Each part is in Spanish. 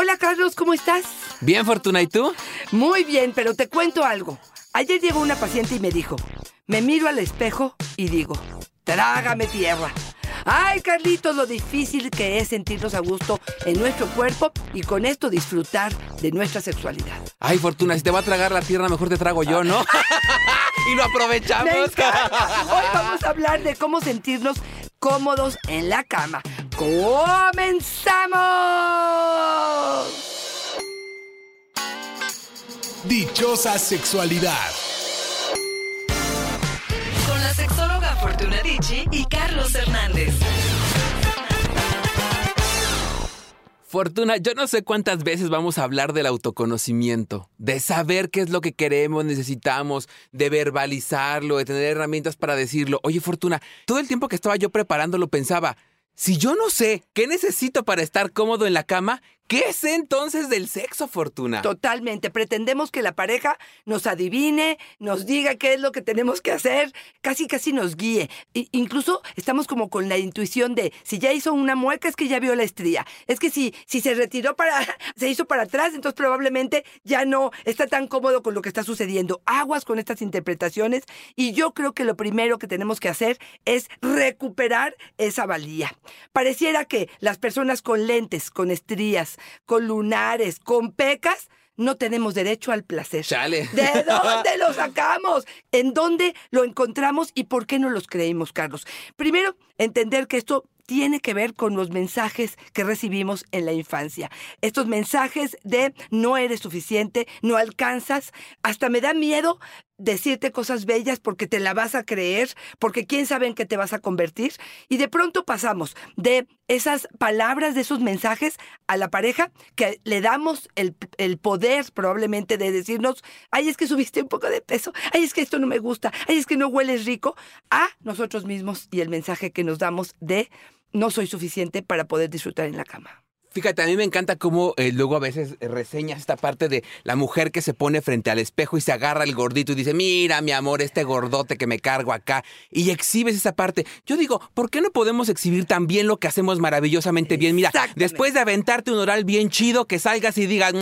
Hola Carlos, ¿cómo estás? Bien, Fortuna, ¿y tú? Muy bien, pero te cuento algo. Ayer llegó una paciente y me dijo, me miro al espejo y digo, trágame tierra. Ay, Carlitos, lo difícil que es sentirnos a gusto en nuestro cuerpo y con esto disfrutar de nuestra sexualidad. Ay, Fortuna, si te va a tragar la tierra, mejor te trago yo, ¿no? y lo aprovechamos. Me. Hoy vamos a hablar de cómo sentirnos cómodos en la cama. ¡Comenzamos! Dichosa sexualidad. Con la sexóloga Fortuna Dicci y Carlos Hernández. Fortuna, yo no sé cuántas veces vamos a hablar del autoconocimiento, de saber qué es lo que queremos, necesitamos, de verbalizarlo, de tener herramientas para decirlo. Oye, Fortuna, todo el tiempo que estaba yo preparándolo pensaba, si yo no sé qué necesito para estar cómodo en la cama, ¿Qué es entonces del sexo, Fortuna? Totalmente. Pretendemos que la pareja nos adivine, nos diga qué es lo que tenemos que hacer, casi casi nos guíe. incluso estamos como con la intuición de si ya hizo una mueca es que ya vio la estría. Es que si, si se retiró para, se hizo para atrás, entonces probablemente ya no está tan cómodo con lo que está sucediendo. Aguas con estas interpretaciones y yo creo que lo primero que tenemos que hacer es recuperar esa valía. Pareciera que las personas con lentes, con estrías, con lunares, con pecas, no tenemos derecho al placer. Chale. ¿De dónde lo sacamos? ¿En dónde lo encontramos y por qué no los creímos, Carlos? Primero, entender que esto tiene que ver con los mensajes que recibimos en la infancia. Estos mensajes de no eres suficiente, no alcanzas, hasta me da miedo decirte cosas bellas porque te la vas a creer, porque quién sabe en qué te vas a convertir. Y de pronto pasamos de esas palabras, de esos mensajes a la pareja que le damos el, el, poder probablemente de decirnos, ay, es que subiste un poco de peso, ay, es que esto no me gusta, ay, es que no hueles rico, a nosotros mismos y el mensaje que nos damos de no soy suficiente para poder disfrutar en la cama. Fíjate, a mí me encanta cómo eh, luego a veces reseñas esta parte de la mujer que se pone frente al espejo y se agarra el gordito y dice, mira mi amor, este gordote que me cargo acá, y exhibes esa parte. Yo digo, ¿por qué no podemos exhibir también lo que hacemos maravillosamente bien? Mira, después de aventarte un oral bien chido, que salgas y digas,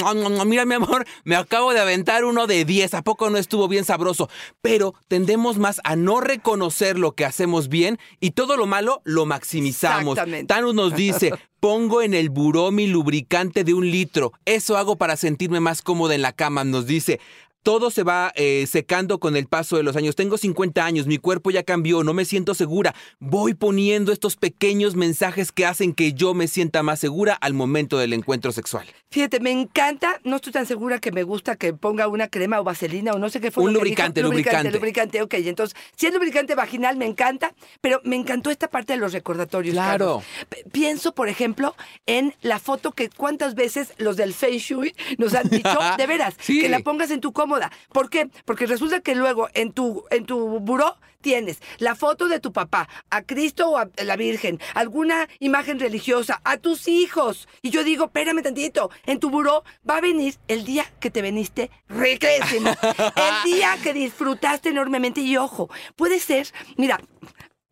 mira mi amor, me acabo de aventar uno de 10, ¿a poco no estuvo bien sabroso? Pero tendemos más a no reconocer lo que hacemos bien y todo lo malo lo maximizamos. Thanos nos dice, Pongo en el buró mi lubricante de un litro. Eso hago para sentirme más cómoda en la cama, nos dice todo se va eh, secando con el paso de los años. Tengo 50 años, mi cuerpo ya cambió, no me siento segura. Voy poniendo estos pequeños mensajes que hacen que yo me sienta más segura al momento del encuentro sexual. Fíjate, me encanta, no estoy tan segura que me gusta que ponga una crema o vaselina o no sé qué fue. Un lubricante, lubricante, lubricante. ok. Entonces, si es lubricante vaginal, me encanta, pero me encantó esta parte de los recordatorios. Claro. Pienso, por ejemplo, en la foto que cuántas veces los del Feng Shui nos han dicho, de veras, que la pongas en tu cómodo ¿Por qué? Porque resulta que luego en tu, en tu buró tienes la foto de tu papá, a Cristo o a la Virgen, alguna imagen religiosa, a tus hijos. Y yo digo, espérame tantito, en tu buró va a venir el día que te veniste riquísimo, el día que disfrutaste enormemente y ojo, puede ser, mira,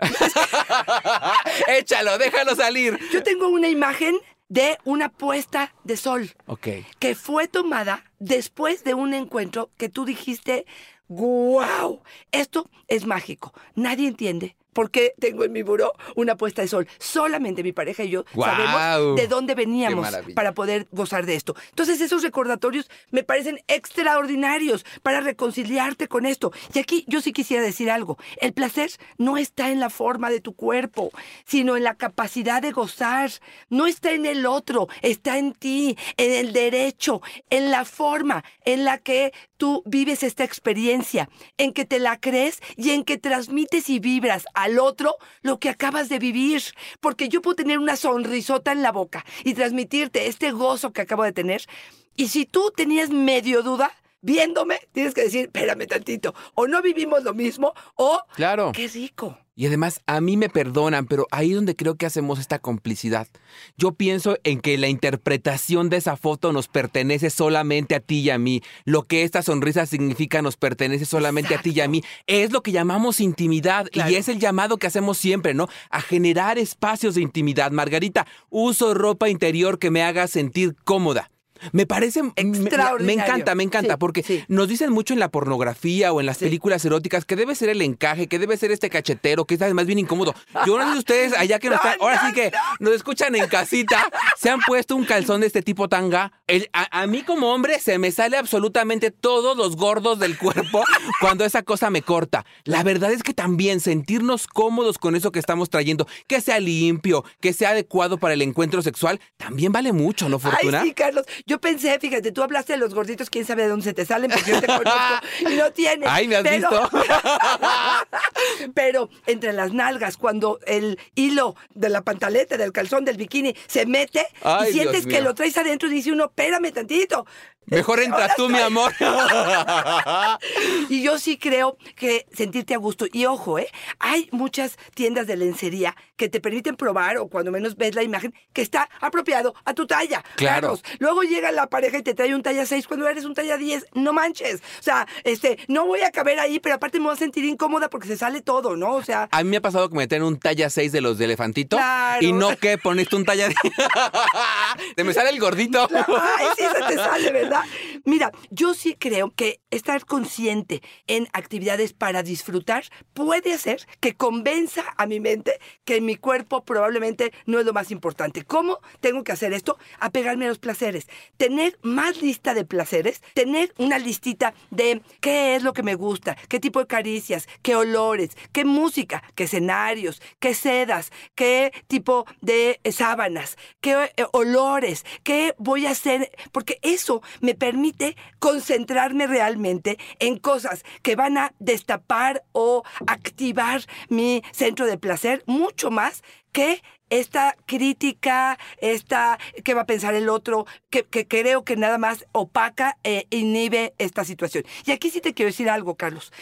Échalo, déjalo salir. Yo tengo una imagen de una puesta de sol. Ok. Que fue tomada después de un encuentro que tú dijiste, wow, esto es mágico. Nadie entiende por qué tengo en mi buró una puesta de sol. Solamente mi pareja y yo sabemos de dónde veníamos para poder gozar de esto. Entonces esos recordatorios me parecen extraordinarios para reconciliarte con esto. Y aquí yo sí quisiera decir algo. El placer no está en la forma de tu cuerpo, sino en la capacidad de gozar. No está en el otro, está en ti, en el derecho, en la forma en la que tú vives esta experiencia, en que te la crees y en que transmites y vibras al otro lo que acabas de vivir. Porque yo puedo tener una sonrisota en la boca y transmitirte este gozo que acabo de tener. Y si tú tenías medio duda, viéndome, tienes que decir, espérame tantito, o no vivimos lo mismo, o claro. qué rico. Y además, a mí me perdonan, pero ahí es donde creo que hacemos esta complicidad. Yo pienso en que la interpretación de esa foto nos pertenece solamente a ti y a mí. Lo que esta sonrisa significa nos pertenece solamente a ti y a mí. Es lo que llamamos intimidad y es el llamado que hacemos siempre, ¿no? A generar espacios de intimidad. Margarita, uso ropa interior que me haga sentir cómoda. Me parece, me- me, Extraordinario. encanta, me encanta, Sí, porque sí. nos dicen mucho en la pornografía o en las Sí. películas eróticas que debe ser el encaje, que debe ser este cachetero, que es además bien incómodo. Yo no sé ustedes allá que nos están, ahora sí que nos escuchan en casita, se han puesto un calzón de este tipo tanga. El- a, a mí como hombre se me sale absolutamente todos los gordos del cuerpo cuando esa cosa me corta. La verdad es que también sentirnos cómodos con eso que estamos trayendo, que sea limpio, que sea adecuado para el encuentro sexual, también vale mucho, ¿no, Fortuna? Ay, Carlos. Yo pensé, fíjate, tú hablaste de los gorditos, quién sabe de dónde se te salen, porque yo te conozco y no tienes. Ay, ¿me has visto? pero entre las nalgas, cuando el hilo de la pantaleta, del calzón, del bikini se mete Ay, y sientes Dios que mío. lo traes adentro y dice uno, espérame tantito. Mejor entra tú, mi amor. Y yo sí creo que sentirte a gusto. Y ojo, ¿eh? Hay muchas tiendas de lencería que te permiten probar, o cuando menos ves la imagen, que está apropiado a tu talla. Claro. Carlos. Luego llega la pareja y te trae un talla 6 cuando eres un talla 10. No manches. O sea, este, no voy a caber ahí, pero aparte me voy a sentir incómoda porque se sale todo, ¿no? O sea. A mí me ha pasado que me traen un talla 6 de los de elefantito Claro. y no que poniste un talla de... Te me sale el gordito. Ay, sí, se te sale, ¿verdad? that Mira, yo sí creo que estar consciente en actividades para disfrutar puede hacer que convenza a mi mente que mi cuerpo probablemente no es lo más importante. ¿Cómo tengo que hacer esto? Apegarme a los placeres. Tener más lista de placeres, tener una listita de qué es lo que me gusta, qué tipo de caricias, qué olores, qué música, qué escenarios, qué sedas, qué tipo de sábanas, qué eh, olores, qué voy a hacer, porque eso me permite concentrarme realmente en cosas que van a destapar o activar mi centro de placer mucho más que esta crítica, esta qué va a pensar el otro, que, que creo que nada más opaca e inhibe esta situación. Y aquí sí te quiero decir algo, Carlos.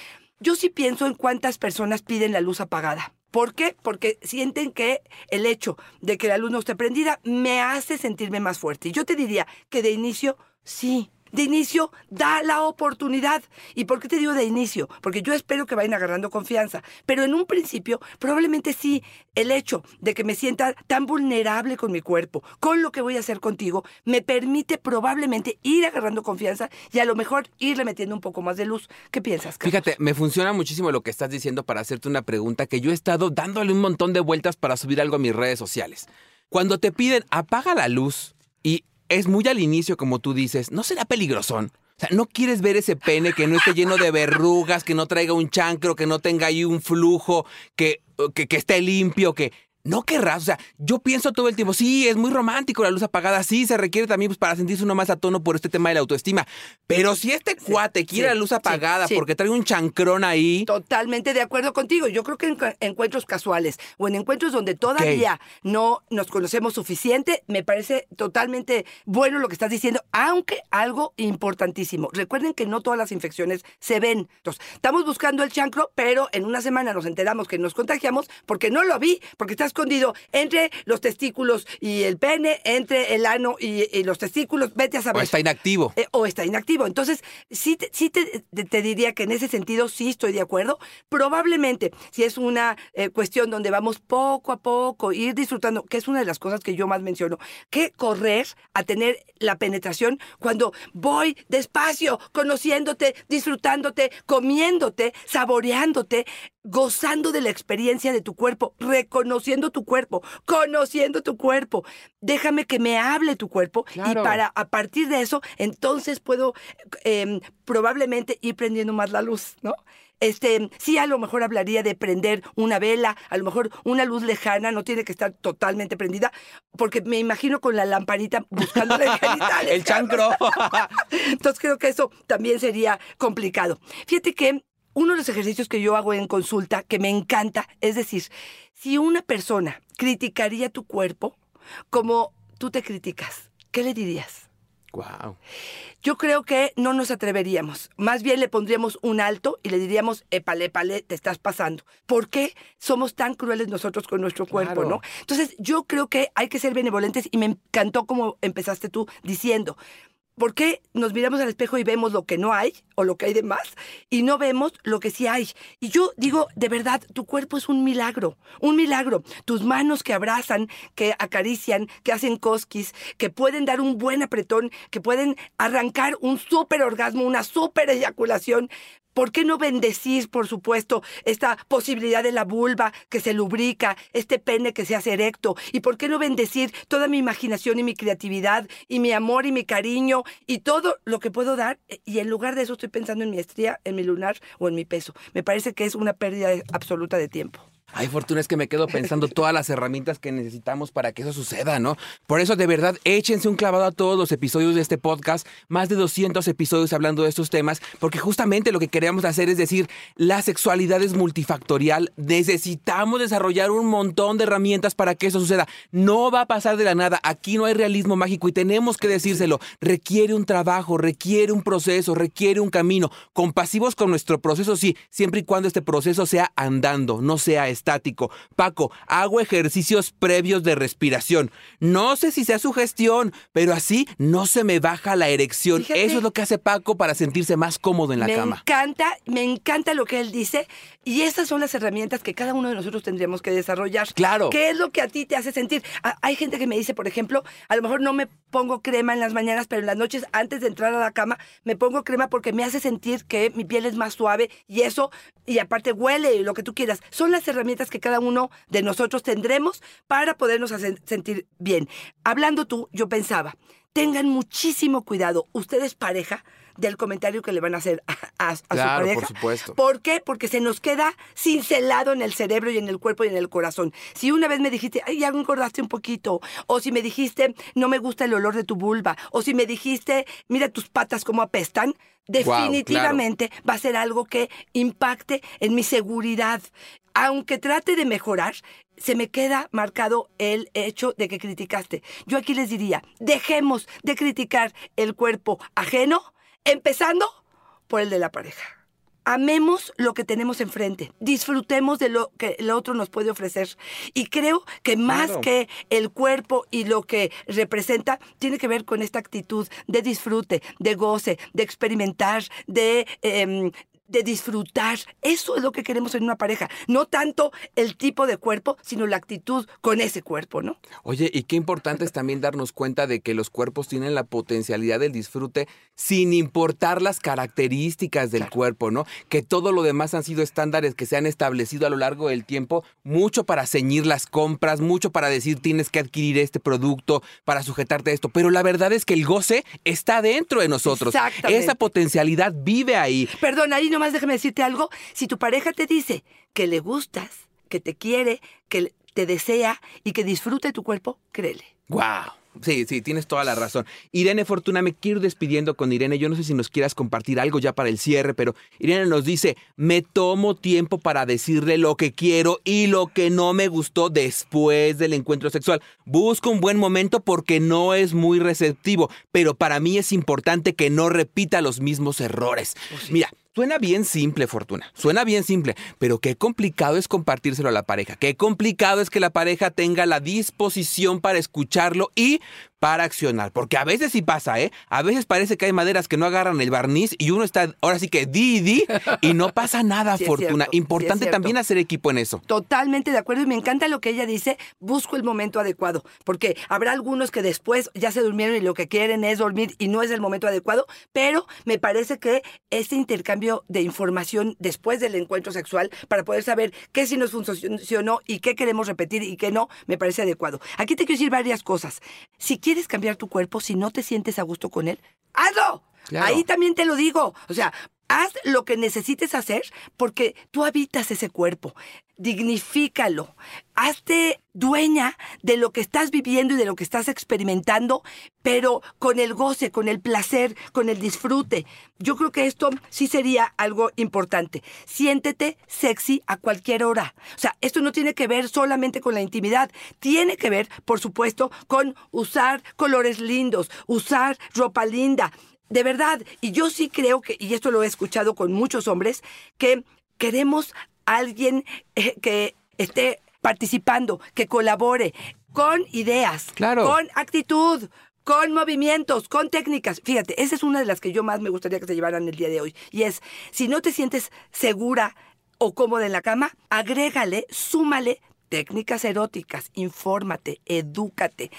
Yo sí pienso en cuántas personas piden la luz apagada. ¿Por qué? Porque sienten que el hecho de que la luz no esté prendida me hace sentirme más fuerte. Y yo te diría que de inicio, sí. De inicio, da la oportunidad. ¿Y por qué te digo de inicio? Porque yo espero que vayan agarrando confianza. Pero en un principio, probablemente sí, el hecho de que me sienta tan vulnerable con mi cuerpo, con lo que voy a hacer contigo, me permite probablemente ir agarrando confianza y a lo mejor irle metiendo un poco más de luz. ¿Qué piensas, Carlos? Fíjate, me funciona muchísimo lo que estás diciendo para hacerte una pregunta que yo he estado dándole un montón de vueltas para subir algo a mis redes sociales. Cuando te piden apaga la luz y es muy al inicio como tú dices, ¿no será peligrosón? O sea, no quieres ver ese pene que no esté lleno de verrugas, que no traiga un chancro, que no tenga ahí un flujo, que, que, que esté limpio, que... No querrás, o sea, yo pienso todo el tiempo, sí, es muy romántico la luz apagada, sí, se requiere también pues, para sentirse uno más a tono por este tema de la autoestima. Pero si este cuate quiere sí, la luz apagada sí. porque trae un chancrón ahí, Totalmente de acuerdo contigo. Yo creo que en cu- encuentros casuales o en encuentros donde todavía no nos conocemos suficiente, me parece totalmente bueno lo que estás diciendo, aunque algo importantísimo. Recuerden que no todas las infecciones se ven. Entonces, estamos buscando el chancro, pero en una semana nos enteramos que nos contagiamos porque no lo vi, porque está escondido entre los testículos y el pene, entre el ano y, y los testículos. Vete a o saber. está inactivo. Eh, o está inactivo. Entonces, sí, te, sí te, te- te diría que en ese sentido sí estoy de acuerdo. Probablemente, si es una eh, cuestión donde vamos poco a poco, ir disfrutando, que es una de las cosas que yo más menciono, que correr a tener la penetración cuando voy despacio, conociéndote, disfrutándote, comiéndote, saboreándote, gozando de la experiencia de tu cuerpo, reconociendo tu cuerpo, conociendo tu cuerpo. Déjame que me hable tu cuerpo y para a partir de eso, entonces puedo eh, probablemente ir prendiendo más la luz, ¿no? Este, sí, a lo mejor hablaría de prender una vela, a lo mejor una luz lejana, no tiene que estar totalmente prendida, porque me imagino con la lamparita buscando el. El chancro. Entonces creo que eso también sería complicado. Fíjate que uno de los ejercicios que yo hago en consulta, que me encanta, es decir, si una persona criticaría tu cuerpo como tú te criticas, ¿qué le dirías? Wow. Yo creo que no nos atreveríamos. Más bien le pondríamos un alto y le diríamos, épale, épale, te estás pasando. ¿Por qué somos tan crueles nosotros con nuestro cuerpo, Claro. no? Entonces, yo creo que hay que ser benevolentes y me encantó como empezaste tú diciendo. ¿Por qué nos miramos al espejo y vemos lo que no hay lo que hay de más y no vemos lo que sí hay. Y yo digo, de verdad, tu cuerpo es un milagro, un milagro. Tus manos que abrazan, que acarician, que hacen cosquis, que pueden dar un buen apretón, que pueden arrancar un súper orgasmo, una súper eyaculación. ¿Por qué no bendecir, por supuesto, esta posibilidad de la vulva que se lubrica, este pene que se hace erecto? ¿Y por qué no bendecir toda mi imaginación y mi creatividad y mi amor y mi cariño y todo lo que puedo dar? Y en lugar de eso estoy pensando en mi estría, en mi lunar o en mi peso. Me parece que es una pérdida absoluta de tiempo. Ay, Fortuna, es que me quedo pensando todas las herramientas que necesitamos para que eso suceda, ¿no? Por eso, de verdad, échense un clavado a todos los episodios de este podcast, más de 200 episodios hablando de estos temas, porque justamente lo que queremos hacer es decir, la sexualidad es multifactorial, necesitamos desarrollar un montón de herramientas para que eso suceda. No va a pasar de la nada, aquí no hay realismo mágico y tenemos que decírselo, requiere un trabajo, requiere un proceso, requiere un camino, compasivos con nuestro proceso, sí, siempre y cuando este proceso sea andando, no sea estático. Paco, hago ejercicios previos de respiración. No sé si sea su gestión, pero así no se me baja la erección. Fíjate. Eso es lo que hace Paco para sentirse más cómodo en la me cama. encanta, me encanta lo que él dice y estas son las herramientas que cada uno de nosotros tendríamos que desarrollar. Claro. ¿Qué es lo que a ti te hace sentir? A- hay gente que me dice, por ejemplo, a lo mejor no me pongo crema en las mañanas, pero en las noches antes de entrar a la cama me pongo crema porque me hace sentir que mi piel es más suave y eso, y aparte huele y lo que tú quieras. Son las herramientas que cada uno de nosotros tendremos para podernos hacer sentir bien. Hablando tú, yo pensaba, tengan muchísimo cuidado, ustedes pareja, del comentario que le van a hacer a, a- a su pareja. por supuesto. ¿Por qué? Porque se nos queda cincelado en el cerebro y en el cuerpo y en el corazón. Si una vez me dijiste, ay, ya engordaste un poquito, o si me dijiste, no me gusta el olor de tu vulva, o si me dijiste, mira tus patas cómo apestan, definitivamente va a ser algo que impacte en mi seguridad. Aunque trate de mejorar, se me queda marcado el hecho de que criticaste. Yo aquí les diría, dejemos de criticar el cuerpo ajeno, empezando por el de la pareja. Amemos lo que tenemos enfrente, disfrutemos de lo que el otro nos puede ofrecer. Y creo que más Claro. que el cuerpo y lo que representa, tiene que ver con esta actitud de disfrute, de goce, de experimentar, de... em, de disfrutar. Eso es lo que queremos en una pareja. No tanto el tipo de cuerpo, sino la actitud con ese cuerpo, ¿no? Oye, y qué importante es también darnos cuenta de que los cuerpos tienen la potencialidad del disfrute sin importar las características del cuerpo, ¿no? Que todo lo demás han sido estándares que se han establecido a lo largo del tiempo, mucho para ceñir las compras, mucho para decir tienes que adquirir este producto, para sujetarte a esto, pero la verdad es que el goce está dentro de nosotros. Exactamente. Esa potencialidad vive ahí. Perdón, ahí nomás déjame decirte algo. Si tu pareja te dice que le gustas, que te quiere, que te desea y que disfrute tu cuerpo, créele. Wow. Sí, sí, tienes toda la razón. Irene Fortuna, me quiero ir despidiendo con Irene. Yo no sé si nos quieras compartir algo ya para el cierre, pero Irene nos dice, me tomo tiempo para decirle lo que quiero y lo que no me gustó después del encuentro sexual. Busco un buen momento porque no es muy receptivo, pero para mí es importante que no repita los mismos errores. Mira, Suena bien simple, Fortuna. Suena bien simple, pero qué complicado es compartírselo a la pareja. Qué complicado es que la pareja tenga la disposición para escucharlo y para accionar. Porque a veces sí pasa, ¿eh? A veces parece que hay maderas que no agarran el barniz y uno está ahora sí que di y di y no pasa nada, Sí Fortuna. cierto, Importante también hacer equipo en eso. Totalmente de acuerdo y me encanta lo que ella dice, busco el momento adecuado, porque habrá algunos que después ya se durmieron y lo que quieren es dormir y no es el momento adecuado, pero me parece que este intercambio de información después del encuentro sexual para poder saber qué sí nos funcionó y qué queremos repetir y qué no, me parece adecuado. Aquí te quiero decir varias cosas. Si quieres cambiar tu cuerpo, si no te sientes a gusto con él, hazlo. Claro. Ahí también te lo digo. O sea, haz lo que necesites hacer porque tú habitas ese cuerpo. Dignifícalo. Hazte dueña de lo que estás viviendo y de lo que estás experimentando, pero con el goce, con el placer, con el disfrute. Yo creo que esto sí sería algo importante. Siéntete sexy a cualquier hora. O sea, esto no tiene que ver solamente con la intimidad. Tiene que ver, por supuesto, con usar colores lindos, usar ropa linda. De verdad, y yo sí creo que, y esto lo he escuchado con muchos hombres, que queremos a alguien eh, que esté participando, que colabore con ideas, Claro. con actitud, con movimientos, con técnicas. Fíjate, esa es una de las que yo más me gustaría que se llevaran el día de hoy. Y es, si no te sientes segura o cómoda en la cama, agrégale, súmale técnicas eróticas, infórmate, edúcate,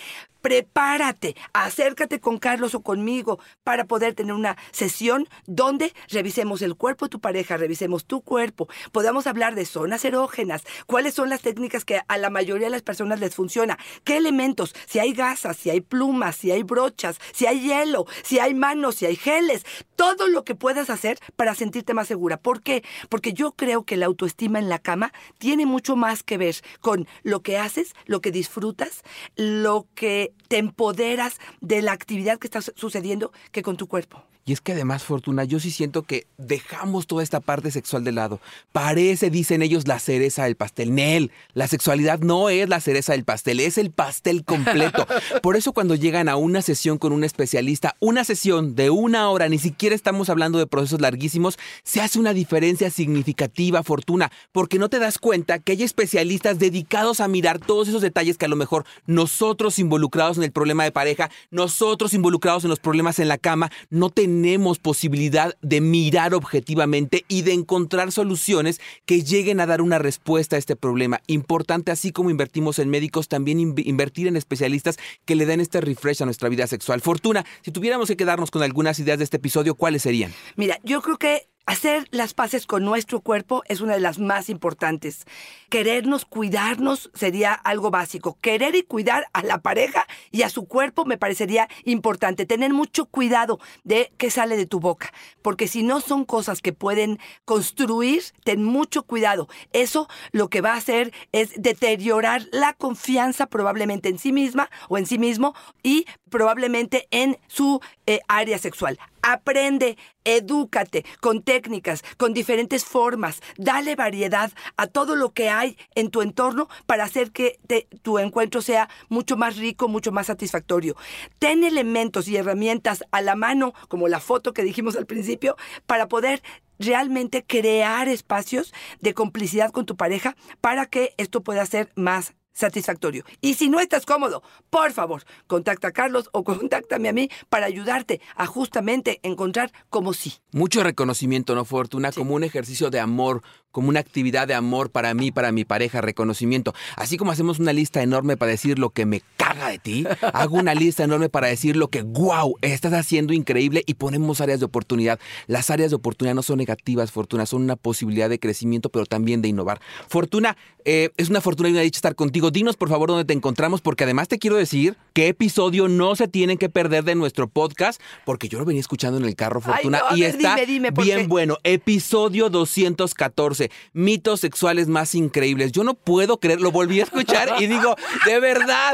prepárate, acércate con Carlos o conmigo para poder tener una sesión donde revisemos el cuerpo de tu pareja, revisemos tu cuerpo, podamos hablar de zonas erógenas, cuáles son las técnicas que a la mayoría de las personas les funciona, qué elementos, si hay gasas, si hay plumas, si hay brochas, si hay hielo, si hay manos, si hay geles, todo lo que puedas hacer para sentirte más segura. ¿Por qué? Porque yo creo que la autoestima en la cama tiene mucho más que ver con lo que haces, lo que disfrutas, lo que te empoderas de la actividad que está sucediendo que con tu cuerpo. Y es que además, Fortuna, yo sí siento que dejamos toda esta parte sexual de lado. Parece, dicen ellos, la cereza del pastel. Nel, la sexualidad no es la cereza del pastel, es el pastel completo. Por eso cuando llegan a una sesión con un especialista, una sesión de una hora, ni siquiera estamos hablando de procesos larguísimos, se hace una diferencia significativa, Fortuna, porque no te das cuenta que hay especialistas dedicados a mirar todos esos detalles que a lo mejor nosotros involucrados en el problema de pareja, nosotros involucrados en los problemas en la cama, no tenemos tenemos posibilidad de mirar objetivamente y de encontrar soluciones que lleguen a dar una respuesta a este problema. Importante, así como invertimos en médicos, también invertir en especialistas que le den este refresh a nuestra vida sexual. Fortuna, si tuviéramos que quedarnos con algunas ideas de este episodio, ¿cuáles serían? Mira, yo creo que Hacer las paces con nuestro cuerpo es una de las más importantes. Querernos, cuidarnos sería algo básico. Querer y cuidar a la pareja y a su cuerpo me parecería importante. Tener mucho cuidado de qué sale de tu boca. Porque si no son cosas que pueden construir, ten mucho cuidado. Eso lo que va a hacer es deteriorar la confianza probablemente en sí misma o en sí mismo y probablemente en su eh, área sexual. Aprende, edúcate con técnicas, con diferentes formas, dale variedad a todo lo que hay en tu entorno para hacer que tu encuentro sea mucho más rico, mucho más satisfactorio. Ten elementos y herramientas a la mano, como la foto que dijimos al principio, para poder realmente crear espacios de complicidad con tu pareja para que esto pueda ser más satisfactorio. Y si no estás cómodo, por favor, contacta a Carlos o contáctame a mí para ayudarte a justamente encontrar como sí. Mucho reconocimiento, ¿no, Fortuna? Como un ejercicio de amor, como una actividad de amor para mí, para mi pareja, reconocimiento. Así como hacemos una lista enorme para decir lo que me caga de ti, hago una lista enorme para decir lo que, wow, estás haciendo increíble y ponemos áreas de oportunidad. Las áreas de oportunidad no son negativas, Fortuna, son una posibilidad de crecimiento, pero también de innovar. Fortuna, eh, es una fortuna y una dicha estar contigo. Dinos, por favor, dónde te encontramos, porque además te quiero decir qué episodio no se tienen que perder de nuestro podcast, porque yo lo venía escuchando en el carro, Fortuna, y está bien bueno. Episodio 214 mitos sexuales más increíbles. Yo no puedo creer, lo volví a escuchar y digo, de verdad,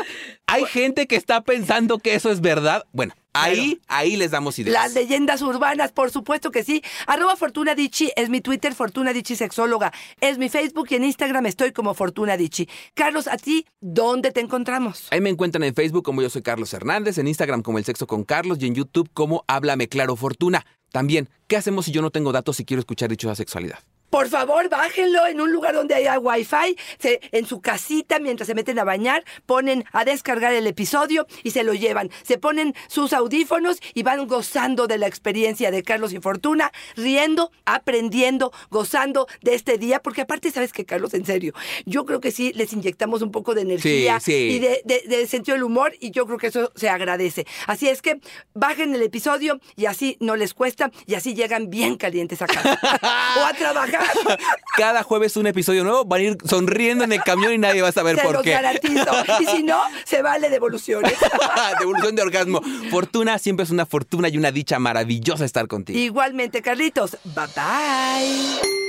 hay gente que está pensando que eso es verdad. Bueno, Ahí, ahí les damos ideas. Las leyendas urbanas, por supuesto que sí. Arroba Fortuna Dichi es mi Twitter, Fortuna Dichi Sexóloga. Es mi Facebook y en Instagram estoy como Fortuna Dichi. Carlos, ¿a ti dónde te encontramos? Ahí me encuentran en Facebook como yo soy Carlos Hernández, en Instagram como El Sexo con Carlos y en YouTube como Háblame Claro Fortuna. También, ¿qué hacemos si yo no tengo datos y quiero escuchar dicho sexualidad? Por favor, bájenlo en un lugar donde haya wifi, se, en su casita, mientras se meten a bañar, ponen a descargar el episodio y se lo llevan. Se ponen sus audífonos y van gozando de la experiencia de Carlos y Fortuna, riendo, aprendiendo, gozando de este día, porque aparte, ¿sabes que Carlos? En serio, yo creo que sí les inyectamos un poco de energía y de, de sentido del humor y yo creo que eso se agradece. Así es que bajen el episodio y así no les cuesta y así llegan bien calientes a casa o a trabajar. Cada jueves un episodio nuevo, van a ir sonriendo en el camión y nadie va a saber por qué. Garantizo. Y si no, se vale devoluciones. Devolución de orgasmo. Fortuna siempre es una fortuna y una dicha maravillosa estar contigo. Igualmente, Carlitos. Bye bye.